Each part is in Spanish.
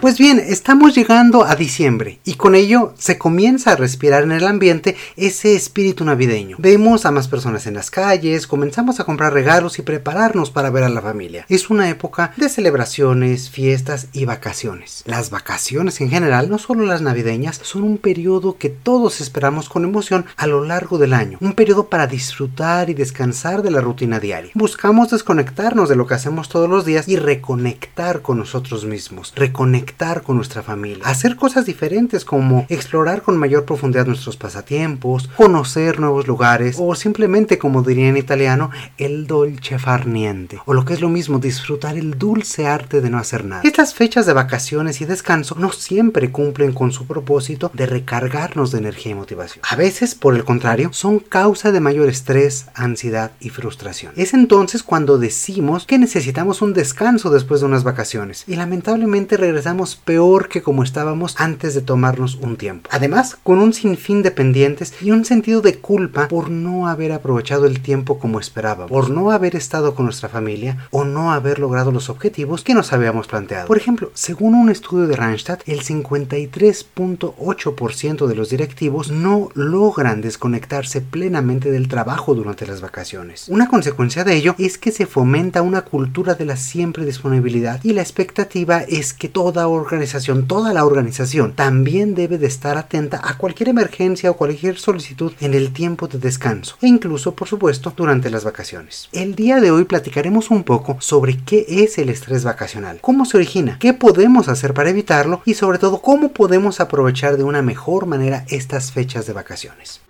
Pues bien, estamos llegando a diciembre y con ello se comienza a respirar en el ambiente ese espíritu navideño. Vemos a más personas en las calles, comenzamos a comprar regalos y prepararnos para ver a la familia. Es una época de celebraciones, fiestas y vacaciones. Las vacaciones en general, no solo las navideñas, son un periodo que todos esperamos con emoción a lo largo del año. Un periodo para disfrutar y descansar de la rutina diaria. Buscamos desconectarnos de lo que hacemos todos los días y reconectar con nosotros mismos. Reconectar con nuestra familia, hacer cosas diferentes como explorar con mayor profundidad nuestros pasatiempos, conocer nuevos lugares o simplemente, como diría en italiano, el dolce far niente, o lo que es lo mismo, disfrutar el dulce arte de no hacer nada. Estas fechas de vacaciones y descanso no siempre cumplen con su propósito de recargarnos de energía y motivación. A veces, por el contrario, son causa de mayor estrés, ansiedad y frustración. Es entonces cuando decimos que necesitamos un descanso después de unas vacaciones y lamentablemente regresamos peor que como estábamos antes de tomarnos un tiempo. Además, con un sinfín de pendientes y un sentido de culpa por no haber aprovechado el tiempo como esperábamos, por no haber estado con nuestra familia o no haber logrado los objetivos que nos habíamos planteado. Por ejemplo, según un estudio de Randstad, el 53.8% de los directivos no logran desconectarse plenamente del trabajo durante las vacaciones. Una consecuencia de ello es que se fomenta una cultura de la siempre disponibilidad y la expectativa es que toda organización, toda la organización, también debe de estar atenta a cualquier emergencia o cualquier solicitud en el tiempo de descanso e incluso, por supuesto, durante las vacaciones. El día de hoy platicaremos un poco sobre qué es el estrés vacacional, cómo se origina, qué podemos hacer para evitarlo y sobre todo cómo podemos aprovechar de una mejor manera estas fechas de vacaciones.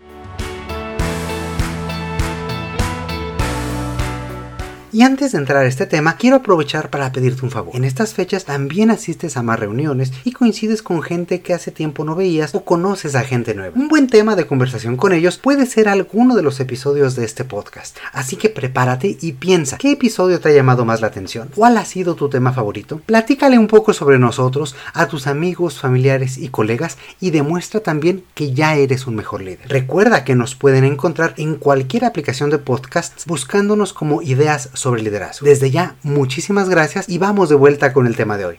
Y antes de entrar a este tema, quiero aprovechar para pedirte un favor. En estas fechas también asistes a más reuniones y coincides con gente que hace tiempo no veías o conoces a gente nueva. Un buen tema de conversación con ellos puede ser alguno de los episodios de este podcast. Así que prepárate y piensa, ¿qué episodio te ha llamado más la atención? ¿Cuál ha sido tu tema favorito? Platícale un poco sobre nosotros a tus amigos, familiares y colegas y demuestra también que ya eres un mejor líder. Recuerda que nos pueden encontrar en cualquier aplicación de podcasts buscándonos como ideas sobre liderazgo. Desde ya, muchísimas gracias y vamos de vuelta con el tema de hoy.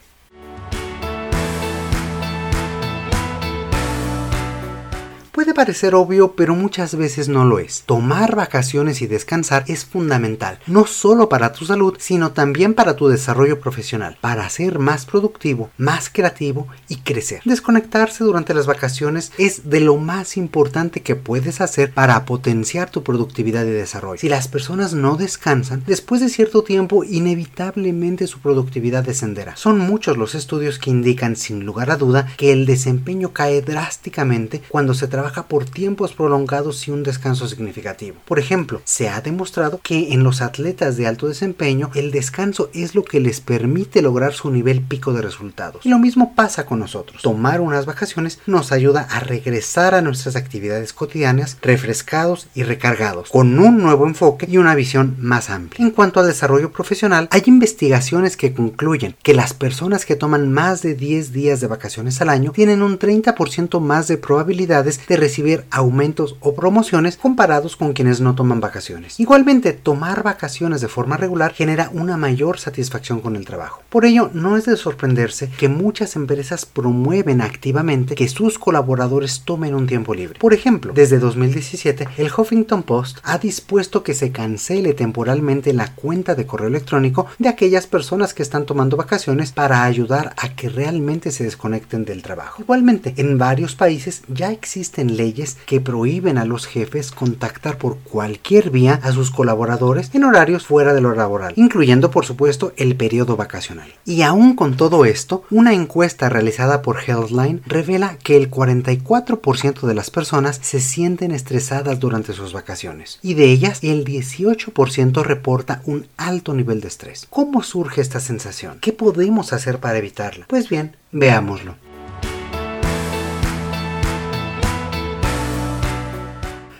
Puede parecer obvio, pero muchas veces no lo es. Tomar vacaciones y descansar es fundamental, no solo para tu salud, sino también para tu desarrollo profesional, para ser más productivo, más creativo y crecer. Desconectarse durante las vacaciones es de lo más importante que puedes hacer para potenciar tu productividad y desarrollo. Si las personas no descansan, después de cierto tiempo inevitablemente su productividad descenderá. Son muchos los estudios que indican sin lugar a duda que el desempeño cae drásticamente cuando se trabaja por tiempos prolongados y un descanso significativo. Por ejemplo, se ha demostrado que en los atletas de alto desempeño el descanso es lo que les permite lograr su nivel pico de resultados. Y lo mismo pasa con nosotros. Tomar unas vacaciones nos ayuda a regresar a nuestras actividades cotidianas refrescados y recargados, con un nuevo enfoque y una visión más amplia. En cuanto al desarrollo profesional, hay investigaciones que concluyen que las personas que toman más de 10 días de vacaciones al año tienen un 30% más de probabilidades de aumentos o promociones comparados con quienes no toman vacaciones. Igualmente, tomar vacaciones de forma regular genera una mayor satisfacción con el trabajo. Por ello, no es de sorprenderse que muchas empresas promueven activamente que sus colaboradores tomen un tiempo libre. Por ejemplo, desde 2017, el Huffington Post ha dispuesto que se cancele temporalmente la cuenta de correo electrónico de aquellas personas que están tomando vacaciones para ayudar a que realmente se desconecten del trabajo. Igualmente, en varios países ya existen leyes que prohíben a los jefes contactar por cualquier vía a sus colaboradores en horarios fuera de lo laboral, incluyendo por supuesto el periodo vacacional. Y aún con todo esto, una encuesta realizada por Healthline revela que el 44% de las personas se sienten estresadas durante sus vacaciones y de ellas el 18% reporta un alto nivel de estrés. ¿Cómo surge esta sensación? ¿Qué podemos hacer para evitarla? Pues bien, veámoslo.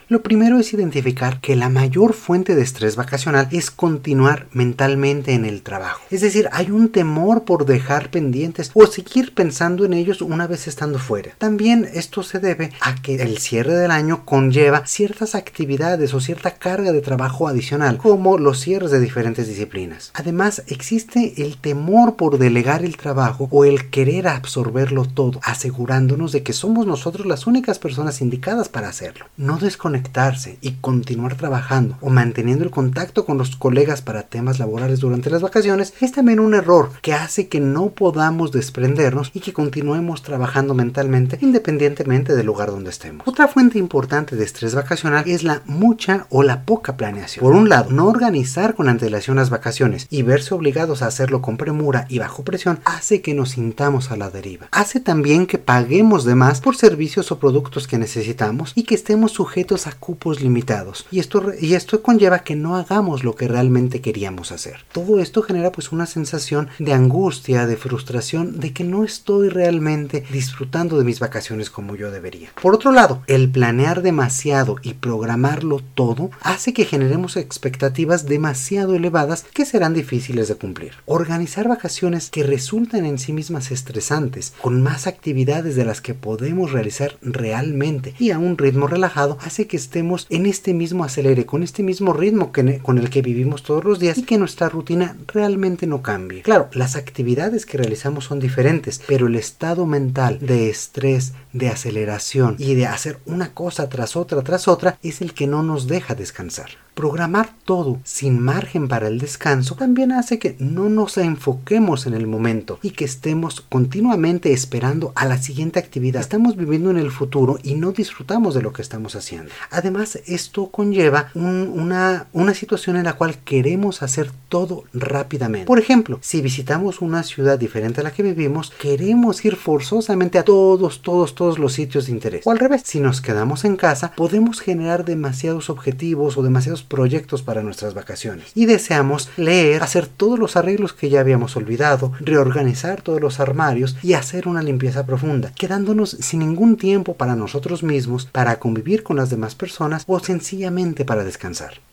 Lo primero es identificar que la mayor fuente de estrés vacacional es continuar mentalmente en el trabajo. Es decir, hay un temor por dejar pendientes o seguir pensando en ellos una vez estando fuera. También esto se debe a que el cierre del año conlleva ciertas actividades o cierta carga de trabajo adicional, como los cierres de diferentes disciplinas. Además, existe el temor por delegar el trabajo o el querer absorberlo todo, asegurándonos de que somos nosotros las únicas personas indicadas para hacerlo. No desconectarse y continuar trabajando o manteniendo el contacto con los colegas para temas laborales durante las vacaciones es también un error que hace que no podamos desprendernos y que continuemos trabajando mentalmente independientemente del lugar donde estemos. Otra fuente importante de estrés vacacional es la mucha o la poca planeación. Por un lado, no organizar con antelación las vacaciones y verse obligados a hacerlo con premura y bajo presión hace que nos sintamos a la deriva. Hace también que paguemos de más por servicios o productos que necesitamos y que estemos sujetos a cupos limitados. Y esto, y esto conlleva que no hagamos lo que realmente queríamos hacer. Todo esto genera pues una sensación de angustia, de frustración, de que no estoy realmente disfrutando de mis vacaciones como yo debería. Por otro lado, el planear demasiado y programarlo todo hace que generemos expectativas demasiado elevadas que serán difíciles de cumplir. Organizar vacaciones que resultan en sí mismas estresantes, con más actividades de las que podemos realizar realmente y a un ritmo relajado, hace que estemos en este mismo acelere, con este mismo ritmo que, con el que vivimos todos los días y que nuestra rutina realmente no cambie. Claro, las actividades que realizamos son diferentes, pero el estado mental de estrés, de aceleración y de hacer una cosa tras otra tras otra es el que no nos deja descansar. Programar todo sin margen para el descanso también hace que no nos enfoquemos en el momento y que estemos continuamente esperando a la siguiente actividad. Estamos viviendo en el futuro y no disfrutamos de lo que estamos haciendo. Además, esto conlleva una, una situación en la cual queremos hacer todo rápidamente. Por ejemplo, si visitamos una ciudad diferente a la que vivimos, queremos ir forzosamente a todos, todos, todos los sitios de interés. O al revés, si nos quedamos en casa, podemos generar demasiados objetivos o demasiados proyectos para nuestras vacaciones y deseamos leer, hacer todos los arreglos que ya habíamos olvidado, reorganizar todos los armarios y hacer una limpieza profunda, quedándonos sin ningún tiempo para nosotros mismos, para convivir con las demás personas o sencillamente para descansar.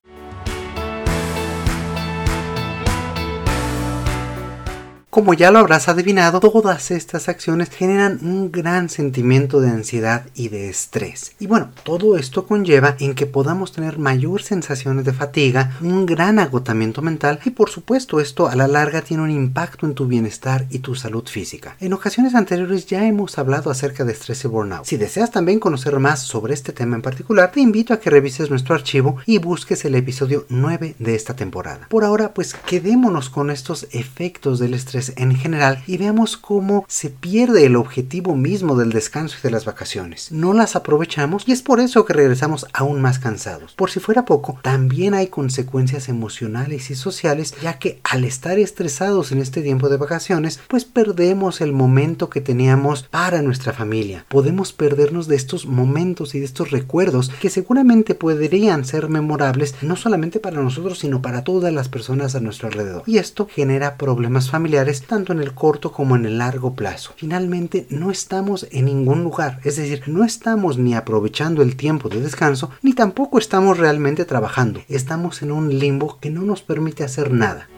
Como ya lo habrás adivinado, todas estas acciones generan un gran sentimiento de ansiedad y de estrés. Y bueno, todo esto conlleva en que podamos tener mayor sensaciones de fatiga, un gran agotamiento mental y por supuesto esto a la larga tiene un impacto en tu bienestar y tu salud física. En ocasiones anteriores ya hemos hablado acerca de estrés y burnout. Si deseas también conocer más sobre este tema en particular, te invito a que revises nuestro archivo y busques el episodio 9 de esta temporada. Por ahora, pues quedémonos con estos efectos del estrés en general y veamos cómo se pierde el objetivo mismo del descanso y de las vacaciones. No las aprovechamos y es por eso que regresamos aún más cansados. Por si fuera poco, también hay consecuencias emocionales y sociales ya que al estar estresados en este tiempo de vacaciones, pues perdemos el momento que teníamos para nuestra familia. Podemos perdernos de estos momentos y de estos recuerdos que seguramente podrían ser memorables no solamente para nosotros sino para todas las personas a nuestro alrededor. Y esto genera problemas familiares tanto en el corto como en el largo plazo. Finalmente, no estamos en ningún lugar, es decir, no estamos ni aprovechando el tiempo de descanso, ni tampoco estamos realmente trabajando. Estamos en un limbo que no nos permite hacer nada.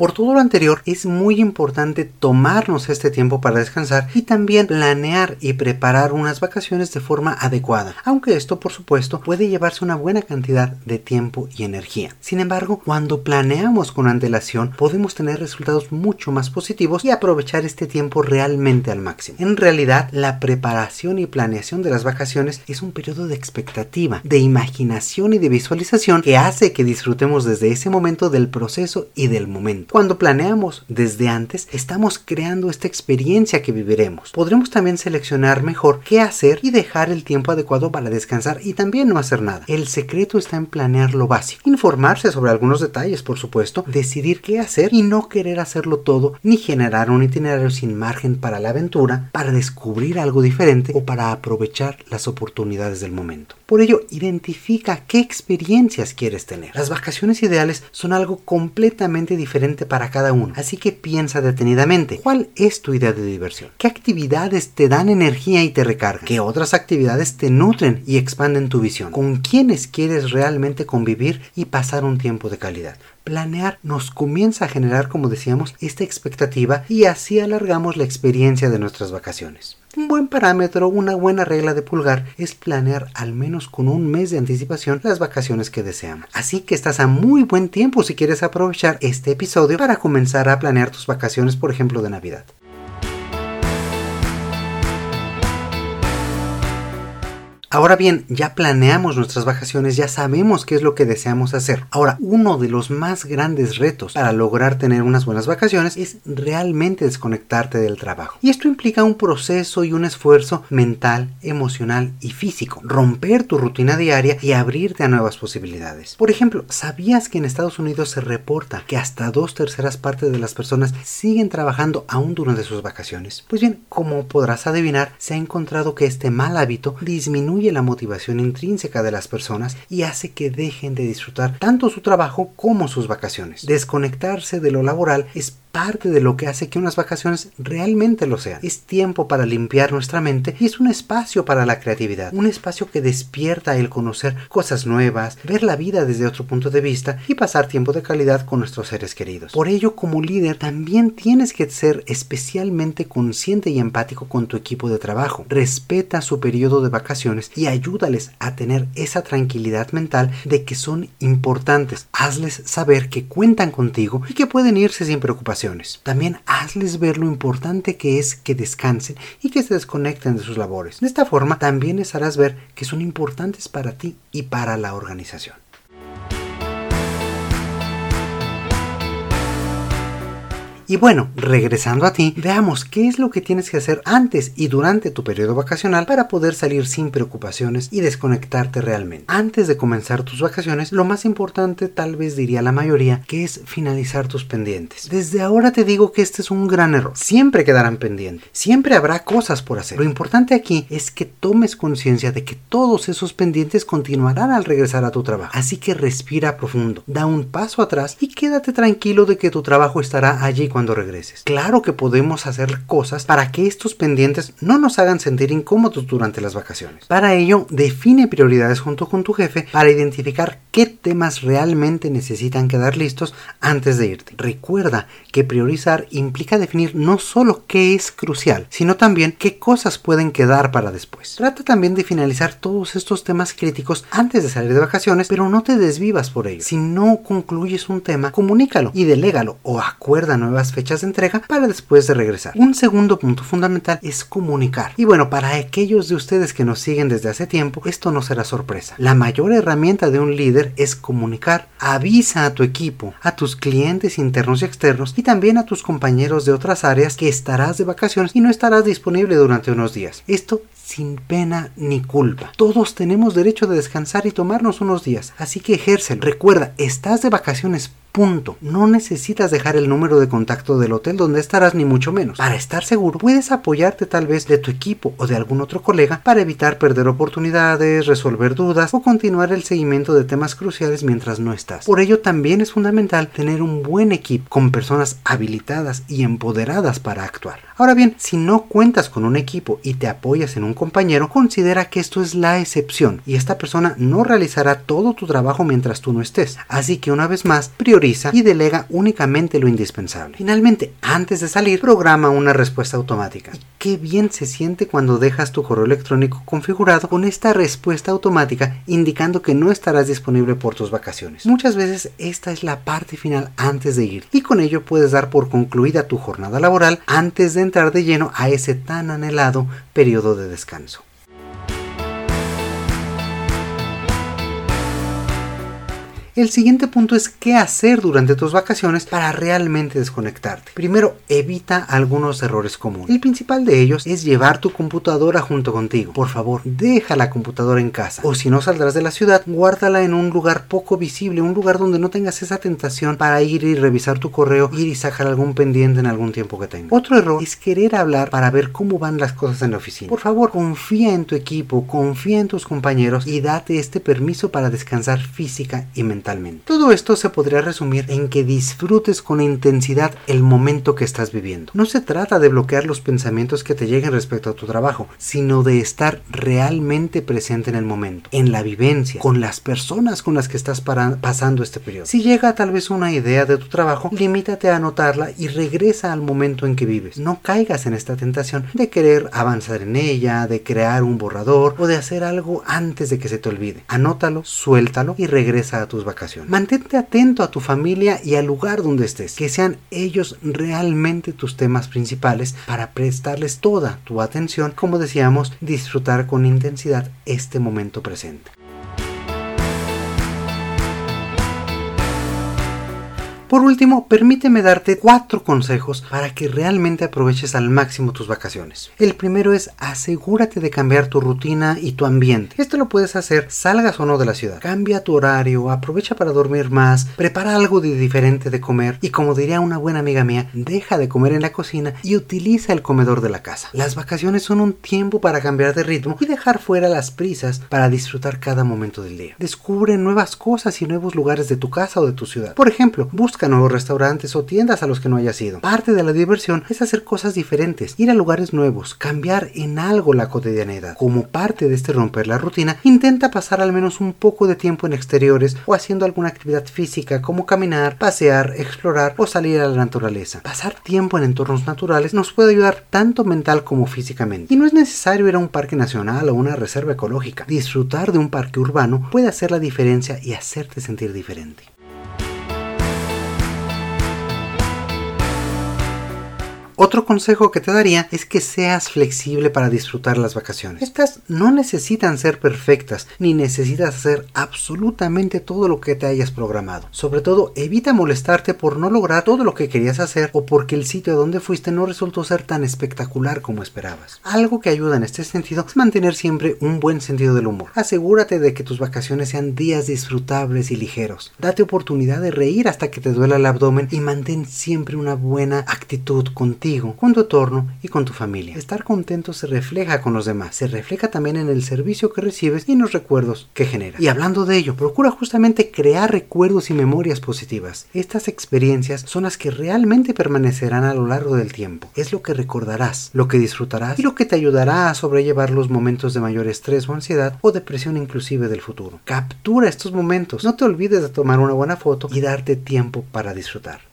Por todo lo anterior, es muy importante tomarnos este tiempo para descansar y también planear y preparar unas vacaciones de forma adecuada, aunque esto por supuesto puede llevarse una buena cantidad de tiempo y energía. Sin embargo, cuando planeamos con antelación, podemos tener resultados mucho más positivos y aprovechar este tiempo realmente al máximo. En realidad, la preparación y planeación de las vacaciones es un periodo de expectativa, de imaginación y de visualización que hace que disfrutemos desde ese momento del proceso y del momento. Cuando planeamos desde antes, estamos creando esta experiencia que viviremos. Podremos también seleccionar mejor qué hacer y dejar el tiempo adecuado para descansar y también no hacer nada. El secreto está en planear lo básico, informarse sobre algunos detalles, por supuesto, decidir qué hacer y no querer hacerlo todo ni generar un itinerario sin margen para la aventura, para descubrir algo diferente o para aprovechar las oportunidades del momento. Por ello, identifica qué experiencias quieres tener. Las vacaciones ideales son algo completamente diferente para cada uno, así que piensa detenidamente, ¿cuál es tu idea de diversión? ¿Qué actividades te dan energía y te recargan? ¿Qué otras actividades te nutren y expanden tu visión? ¿Con quiénes quieres realmente convivir y pasar un tiempo de calidad? planear nos comienza a generar, como decíamos, esta expectativa y así alargamos la experiencia de nuestras vacaciones. Un buen parámetro, una buena regla de pulgar es planear al menos con un mes de anticipación las vacaciones que deseamos. Así que estás a muy buen tiempo si quieres aprovechar este episodio para comenzar a planear tus vacaciones, por ejemplo, de Navidad. Ahora bien, ya planeamos nuestras vacaciones, ya sabemos qué es lo que deseamos hacer. Ahora, uno de los más grandes retos para lograr tener unas buenas vacaciones es realmente desconectarte del trabajo. Y esto implica un proceso y un esfuerzo mental, emocional y físico. Romper tu rutina diaria y abrirte a nuevas posibilidades. Por ejemplo, ¿sabías que en Estados Unidos se reporta que hasta dos terceras partes de las personas siguen trabajando aún durante sus vacaciones? Pues bien, como podrás adivinar, se ha encontrado que este mal hábito disminuye la motivación intrínseca de las personas y hace que dejen de disfrutar tanto su trabajo como sus vacaciones. Desconectarse de lo laboral es parte de lo que hace que unas vacaciones realmente lo sean. Es tiempo para limpiar nuestra mente y es un espacio para la creatividad, un espacio que despierta el conocer cosas nuevas, ver la vida desde otro punto de vista y pasar tiempo de calidad con nuestros seres queridos. Por ello, como líder, también tienes que ser especialmente consciente y empático con tu equipo de trabajo. Respeta su periodo de vacaciones y ayúdales a tener esa tranquilidad mental de que son importantes. Hazles saber que cuentan contigo y que pueden irse sin preocupación también hazles ver lo importante que es que descansen y que se desconecten de sus labores. De esta forma también les harás ver que son importantes para ti y para la organización. Y bueno, regresando a ti, veamos qué es lo que tienes que hacer antes y durante tu periodo vacacional para poder salir sin preocupaciones y desconectarte realmente. Antes de comenzar tus vacaciones, lo más importante, tal vez diría la mayoría, que es finalizar tus pendientes. Desde ahora te digo que este es un gran error. Siempre quedarán pendientes, siempre habrá cosas por hacer. Lo importante aquí es que tomes conciencia de que todos esos pendientes continuarán al regresar a tu trabajo. Así que respira profundo, da un paso atrás y quédate tranquilo de que tu trabajo estará allí cuando cuando regreses. Claro que podemos hacer cosas para que estos pendientes no nos hagan sentir incómodos durante las vacaciones. Para ello, define prioridades junto con tu jefe para identificar qué temas realmente necesitan quedar listos antes de irte. Recuerda que priorizar implica definir no solo qué es crucial, sino también qué cosas pueden quedar para después. Trata también de finalizar todos estos temas críticos antes de salir de vacaciones, pero no te desvivas por ello. Si no concluyes un tema, comunícalo y delégalo o acuerda nuevas fechas de entrega para después de regresar. Un segundo punto fundamental es comunicar. Y bueno, para aquellos de ustedes que nos siguen desde hace tiempo, esto no será sorpresa. La mayor herramienta de un líder es comunicar. Avisa a tu equipo, a tus clientes internos y externos y también a tus compañeros de otras áreas que estarás de vacaciones y no estarás disponible durante unos días. Esto sin pena ni culpa. Todos tenemos derecho de descansar y tomarnos unos días, así que ejércelo. Recuerda, estás de vacaciones Punto. No necesitas dejar el número de contacto del hotel donde estarás ni mucho menos. Para estar seguro, puedes apoyarte tal vez de tu equipo o de algún otro colega para evitar perder oportunidades, resolver dudas o continuar el seguimiento de temas cruciales mientras no estás. Por ello también es fundamental tener un buen equipo con personas habilitadas y empoderadas para actuar. Ahora bien, si no cuentas con un equipo y te apoyas en un compañero, considera que esto es la excepción y esta persona no realizará todo tu trabajo mientras tú no estés. Así que una vez más, prioriza y delega únicamente lo indispensable. Finalmente, antes de salir, programa una respuesta automática. Qué bien se siente cuando dejas tu correo electrónico configurado con esta respuesta automática indicando que no estarás disponible por tus vacaciones. Muchas veces esta es la parte final antes de ir y con ello puedes dar por concluida tu jornada laboral antes de entrar de lleno a ese tan anhelado periodo de descanso descanso. El siguiente punto es qué hacer durante tus vacaciones para realmente desconectarte. Primero, evita algunos errores comunes. El principal de ellos es llevar tu computadora junto contigo. Por favor, deja la computadora en casa. O si no saldrás de la ciudad, guárdala en un lugar poco visible, un lugar donde no tengas esa tentación para ir y revisar tu correo, ir y sacar algún pendiente en algún tiempo que tengas. Otro error es querer hablar para ver cómo van las cosas en la oficina. Por favor, confía en tu equipo, confía en tus compañeros y date este permiso para descansar física y mentalmente Todo esto se podría resumir en que disfrutes con intensidad el momento que estás viviendo. No se trata de bloquear los pensamientos que te lleguen respecto a tu trabajo, sino de estar realmente presente en el momento, en la vivencia, con las personas con las que estás pasando este periodo. Si llega tal vez una idea de tu trabajo, limítate a anotarla y regresa al momento en que vives. No caigas en esta tentación de querer avanzar en ella, de crear un borrador o de hacer algo antes de que se te olvide. Anótalo, suéltalo y regresa a tus vacaciones. Mantente atento a tu familia y al lugar donde estés, que sean ellos realmente tus temas principales para prestarles toda tu atención, como decíamos, disfrutar con intensidad este momento presente. Por último, permíteme darte cuatro consejos para que realmente aproveches al máximo tus vacaciones. El primero es asegúrate de cambiar tu rutina y tu ambiente. Esto lo puedes hacer salgas o no de la ciudad. Cambia tu horario, aprovecha para dormir más, prepara algo de diferente de comer y como diría una buena amiga mía, deja de comer en la cocina y utiliza el comedor de la casa. Las vacaciones son un tiempo para cambiar de ritmo y dejar fuera las prisas para disfrutar cada momento del día. Descubre nuevas cosas y nuevos lugares de tu casa o de tu ciudad. Por ejemplo, busca nuevos restaurantes o tiendas a los que no hayas ido. Parte de la diversión es hacer cosas diferentes, ir a lugares nuevos, cambiar en algo la cotidianidad. Como parte de este romper la rutina, intenta pasar al menos un poco de tiempo en exteriores o haciendo alguna actividad física como caminar, pasear, explorar o salir a la naturaleza. Pasar tiempo en entornos naturales nos puede ayudar tanto mental como físicamente. Y no es necesario ir a un parque nacional o una reserva ecológica. Disfrutar de un parque urbano puede hacer la diferencia y hacerte sentir diferente. Otro consejo que te daría es que seas flexible para disfrutar las vacaciones. Estas no necesitan ser perfectas, ni necesitas hacer absolutamente todo lo que te hayas programado. Sobre todo, evita molestarte por no lograr todo lo que querías hacer o porque el sitio donde fuiste no resultó ser tan espectacular como esperabas. Algo que ayuda en este sentido es mantener siempre un buen sentido del humor. Asegúrate de que tus vacaciones sean días disfrutables y ligeros. Date oportunidad de reír hasta que te duela el abdomen y mantén siempre una buena actitud contigo con tu entorno y con tu familia. Estar contento se refleja con los demás, se refleja también en el servicio que recibes y en los recuerdos que genera. Y hablando de ello, procura justamente crear recuerdos y memorias positivas. Estas experiencias son las que realmente permanecerán a lo largo del tiempo. Es lo que recordarás, lo que disfrutarás y lo que te ayudará a sobrellevar los momentos de mayor estrés o ansiedad o depresión inclusive del futuro. Captura estos momentos, no te olvides de tomar una buena foto y darte tiempo para disfrutar.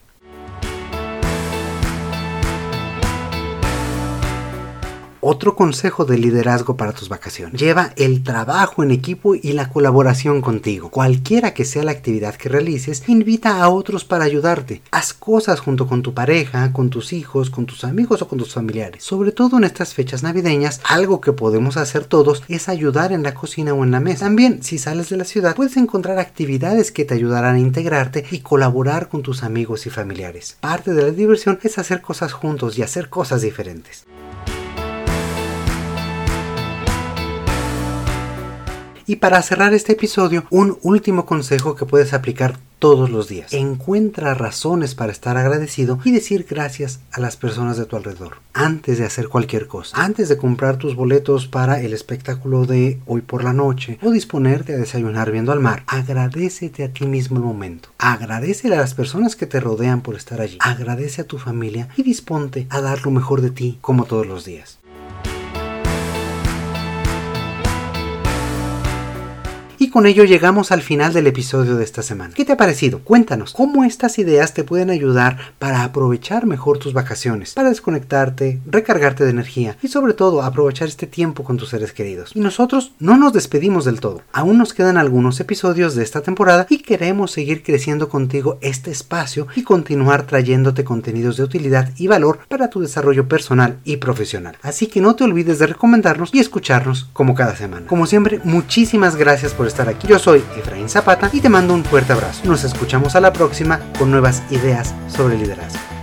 Otro consejo de liderazgo para tus vacaciones. Lleva el trabajo en equipo y la colaboración contigo. Cualquiera que sea la actividad que realices, invita a otros para ayudarte. Haz cosas junto con tu pareja, con tus hijos, con tus amigos o con tus familiares. Sobre todo en estas fechas navideñas, algo que podemos hacer todos es ayudar en la cocina o en la mesa. También, si sales de la ciudad, puedes encontrar actividades que te ayudarán a integrarte y colaborar con tus amigos y familiares. Parte de la diversión es hacer cosas juntos y hacer cosas diferentes. Y para cerrar este episodio, un último consejo que puedes aplicar todos los días. Encuentra razones para estar agradecido y decir gracias a las personas de tu alrededor antes de hacer cualquier cosa. Antes de comprar tus boletos para el espectáculo de hoy por la noche o disponerte a desayunar viendo al mar, agradecete a ti mismo el momento. Agradece a las personas que te rodean por estar allí. Agradece a tu familia y disponte a dar lo mejor de ti como todos los días. Con ello llegamos al final del episodio de esta semana. ¿Qué te ha parecido? Cuéntanos cómo estas ideas te pueden ayudar para aprovechar mejor tus vacaciones, para desconectarte, recargarte de energía y sobre todo aprovechar este tiempo con tus seres queridos. Y nosotros no nos despedimos del todo. Aún nos quedan algunos episodios de esta temporada y queremos seguir creciendo contigo este espacio y continuar trayéndote contenidos de utilidad y valor para tu desarrollo personal y profesional. Así que no te olvides de recomendarnos y escucharnos como cada semana. Como siempre, muchísimas gracias por estar aquí. Yo soy Efraín Zapata y te mando un fuerte abrazo. Nos escuchamos a la próxima con nuevas ideas sobre liderazgo.